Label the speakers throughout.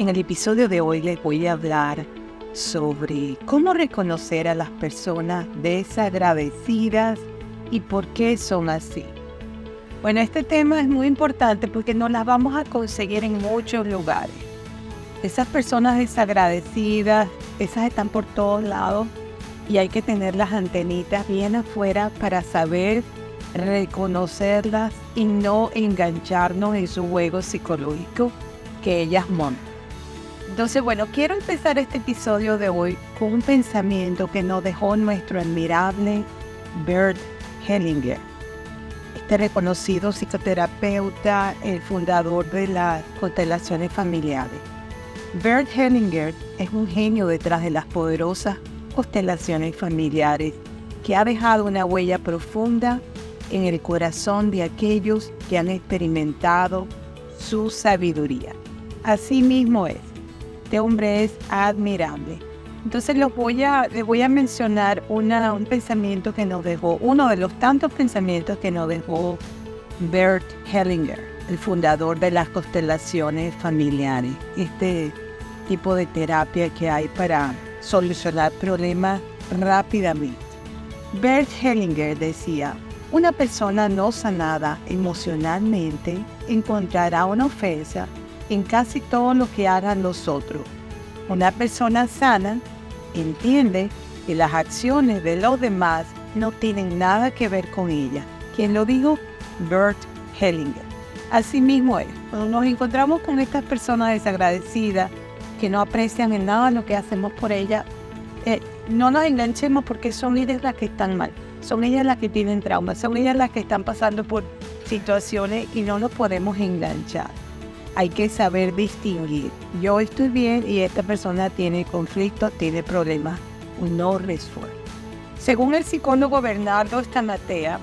Speaker 1: En el episodio de hoy les voy a hablar sobre cómo reconocer a las personas desagradecidas y por qué son así. Bueno, este tema es muy importante porque no las vamos a conseguir en muchos lugares. Esas personas desagradecidas, esas están por todos lados y hay que tener las antenitas bien afuera para saber reconocerlas y no engancharnos en su juego psicológico que ellas montan. Entonces, bueno, quiero empezar este episodio de hoy con un pensamiento que nos dejó nuestro admirable Bert Hellinger, este reconocido psicoterapeuta, el fundador de las constelaciones familiares. Bert Hellinger es un genio detrás de las poderosas constelaciones familiares que ha dejado una huella profunda en el corazón de aquellos que han experimentado su sabiduría. Así mismo es. Este hombre es admirable. Entonces les voy a, les voy a mencionar un pensamiento que nos dejó, uno de los tantos pensamientos que nos dejó Bert Hellinger, el fundador de las constelaciones familiares, este tipo de terapia que hay para solucionar problemas rápidamente. Bert Hellinger decía, una persona no sanada emocionalmente encontrará una ofensa en casi todo lo que hagan los otros. Una persona sana entiende que las acciones de los demás no tienen nada que ver con ella. ¿Quién lo dijo? Bert Hellinger. Asimismo es, cuando nos encontramos con estas personas desagradecidas que no aprecian en nada lo que hacemos por ellas, eh, no nos enganchemos porque son ellas las que están mal. Son ellas las que tienen traumas, son ellas las que están pasando por situaciones y no nos podemos enganchar. Hay que saber distinguir. Yo estoy bien y esta persona tiene conflicto, tiene problemas no resuelto. Según el psicólogo Bernardo Stamatea,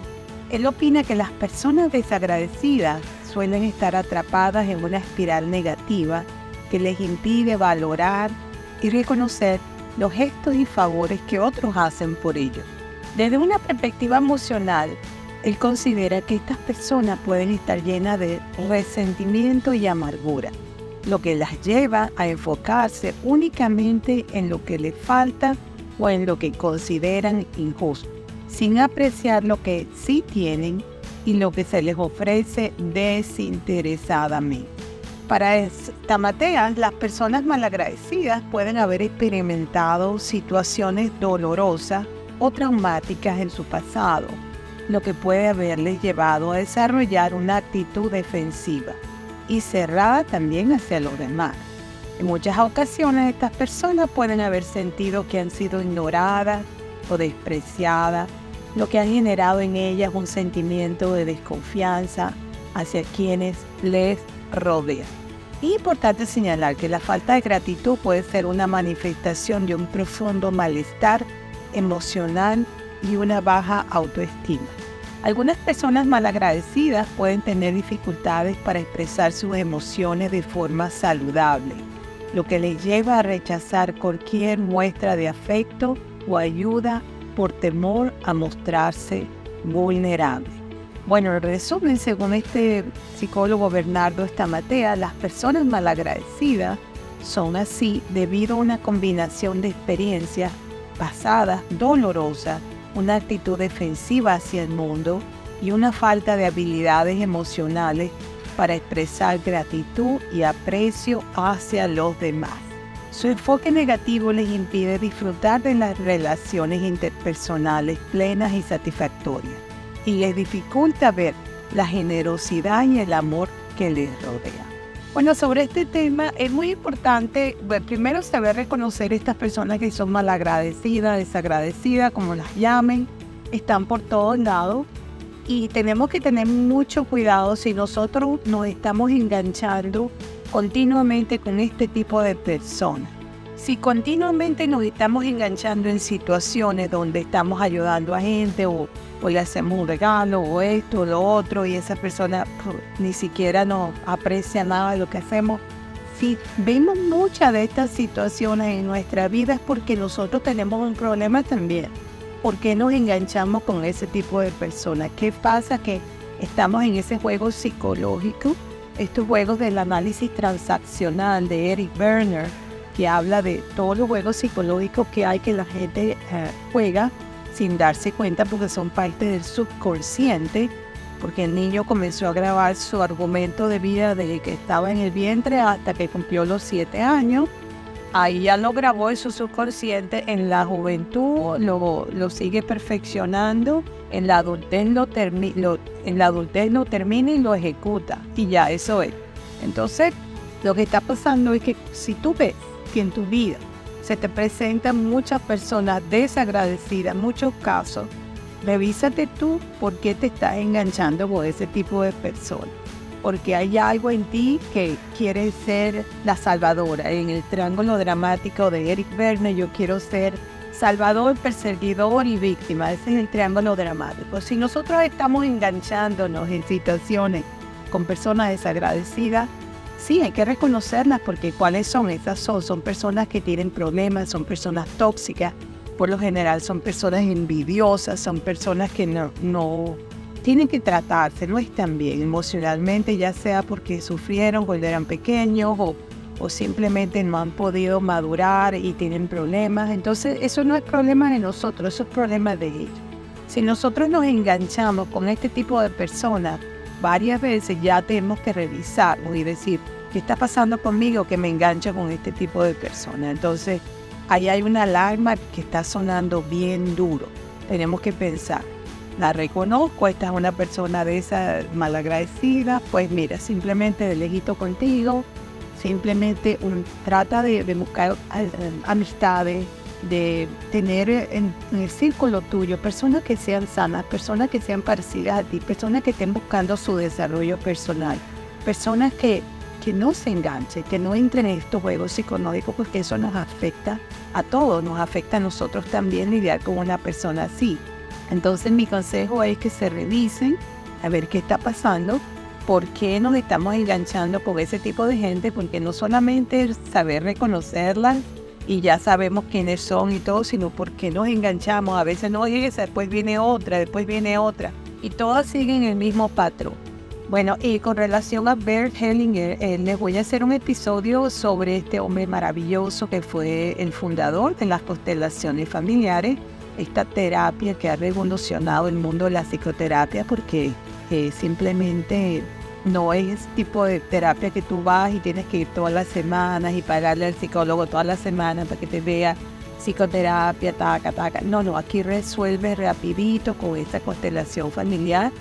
Speaker 1: él opina que las personas desagradecidas suelen estar atrapadas en una espiral negativa que les impide valorar y reconocer los gestos y favores que otros hacen por ellos. Desde una perspectiva emocional, él considera que estas personas pueden estar llenas de resentimiento y amargura, lo que las lleva a enfocarse únicamente en lo que les falta o en lo que consideran injusto, sin apreciar lo que sí tienen y lo que se les ofrece desinteresadamente. Para Tamatea, las personas malagradecidas pueden haber experimentado situaciones dolorosas o traumáticas en su pasado, lo que puede haberles llevado a desarrollar una actitud defensiva y cerrada también hacia los demás. En muchas ocasiones estas personas pueden haber sentido que han sido ignoradas o despreciadas, lo que ha generado en ellas un sentimiento de desconfianza hacia quienes les rodean. Es importante señalar que la falta de gratitud puede ser una manifestación de un profundo malestar emocional y una baja autoestima. Algunas personas malagradecidas pueden tener dificultades para expresar sus emociones de forma saludable, lo que les lleva a rechazar cualquier muestra de afecto o ayuda por temor a mostrarse vulnerable. Bueno, en resumen, según este psicólogo Bernardo Estamatea, las personas malagradecidas son así debido a una combinación de experiencias pasada dolorosa, una actitud defensiva hacia el mundo y una falta de habilidades emocionales para expresar gratitud y aprecio hacia los demás. Su enfoque negativo les impide disfrutar de las relaciones interpersonales plenas y satisfactorias y les dificulta ver la generosidad y el amor que les rodea. Bueno, sobre este tema es muy importante, primero saber reconocer estas personas que son malagradecidas, desagradecidas, como las llamen, están por todos lados y tenemos que tener mucho cuidado si nosotros nos estamos enganchando continuamente con este tipo de personas. Si continuamente nos estamos enganchando en situaciones donde estamos ayudando a gente o o le hacemos un regalo o esto o lo otro y esa persona pues, ni siquiera nos aprecia nada de lo que hacemos. Si vemos muchas de estas situaciones en nuestra vida es porque nosotros tenemos un problema también. ¿Por qué nos enganchamos con ese tipo de personas? ¿Qué pasa? Que estamos en ese juego psicológico estos juegos del análisis transaccional de Eric Berner, que habla de todos los juegos psicológicos que hay que la gente eh, juega sin darse cuenta porque son parte del subconsciente, porque el niño comenzó a grabar su argumento de vida desde que estaba en el vientre hasta que cumplió los siete años. Ahí ya lo grabó en su subconsciente, en la juventud lo, lo sigue perfeccionando, en la adultez lo, en la adultez lo termina y lo ejecuta. Y ya, eso es. Entonces, lo que está pasando es que si tú ves que en tu vida se te presentan muchas personas desagradecidas, muchos casos, revísate tú por qué te estás enganchando con ese tipo de personas. Porque hay algo en ti que quiere ser la salvadora. En el triángulo dramático de Eric Verne, yo quiero ser salvador, perseguidor y víctima. Ese es el triángulo dramático. Si nosotros estamos enganchándonos en situaciones con personas desagradecidas, sí, hay que reconocerlas porque cuáles son esas son, son personas que tienen problemas, son personas tóxicas, por lo general son personas envidiosas, son personas que no, no tienen que tratarse, no están bien emocionalmente, ya sea porque sufrieron cuando eran pequeños o, o simplemente no han podido madurar y tienen problemas. Entonces, eso no es problema de nosotros, eso es problema de ellos. Si nosotros nos enganchamos con este tipo de personas, varias veces ya tenemos que revisarnos y decir, ¿qué está pasando conmigo que me engancha con este tipo de personas? Entonces, ahí hay una alarma que está sonando bien duro. Tenemos que pensar, la reconozco, esta es una persona de esa malagradecida, pues mira, simplemente de lejito contigo, simplemente trata de, buscar eh, amistades, de tener en, el círculo tuyo personas que sean sanas, personas que sean parecidas a ti, personas que estén buscando su desarrollo personal, personas que, que no se enganchen, que no entren en estos juegos psicológicos, porque eso nos afecta a todos, nos afecta a nosotros también lidiar con una persona así. Entonces mi consejo es que se revisen a ver qué está pasando, por qué nos estamos enganchando con ese tipo de gente, porque no solamente saber reconocerlas, y ya sabemos quiénes son y todo, sino porque nos enganchamos. A veces no es esa, después viene otra, después viene otra. Y todas siguen el mismo patrón. Bueno, y con relación a Bert Hellinger, eh, les voy a hacer un episodio sobre este hombre maravilloso que fue el fundador de las constelaciones familiares, esta terapia que ha revolucionado el mundo de la psicoterapia porque eh, simplemente no es tipo de terapia que tú vas y tienes que ir todas las semanas y pagarle al psicólogo todas las semanas para que te vea psicoterapia, taca, taca. No, no, aquí resuelve rapidito con esta constelación familiar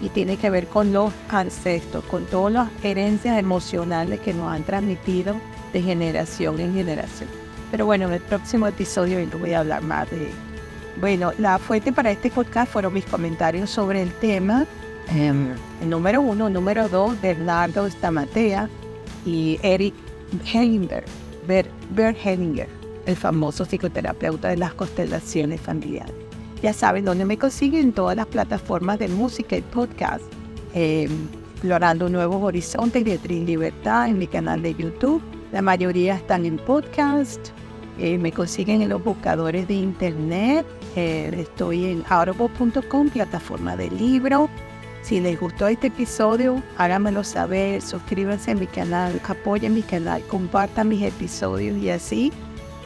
Speaker 1: y tiene que ver con los ancestros, con todas las herencias emocionales que nos han transmitido de generación en generación. Pero bueno, en el próximo episodio yo voy a hablar más de... Bueno, la fuente para este podcast fueron mis comentarios sobre el tema Em, número uno, número dos, Bernardo Stamatea y Eric Hellinger, Bert, Hellinger, el famoso psicoterapeuta de las constelaciones familiares. Ya saben dónde me consiguen todas las plataformas de música y podcast. Em, explorando nuevos horizontes de Trin Libertad en mi canal de YouTube. La mayoría están en podcast. Eh, me consiguen en los buscadores de internet. Eh, estoy en audible.com, plataforma de libro. Si les gustó este episodio, háganmelo saber, suscríbanse a mi canal, apoyen mi canal, compartan mis episodios y así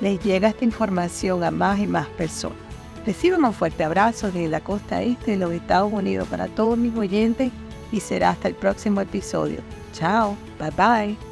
Speaker 1: les llega esta información a más y más personas. Reciban un fuerte abrazo desde la costa este de los Estados Unidos para todos mis oyentes y será hasta el próximo episodio. Chao, bye bye.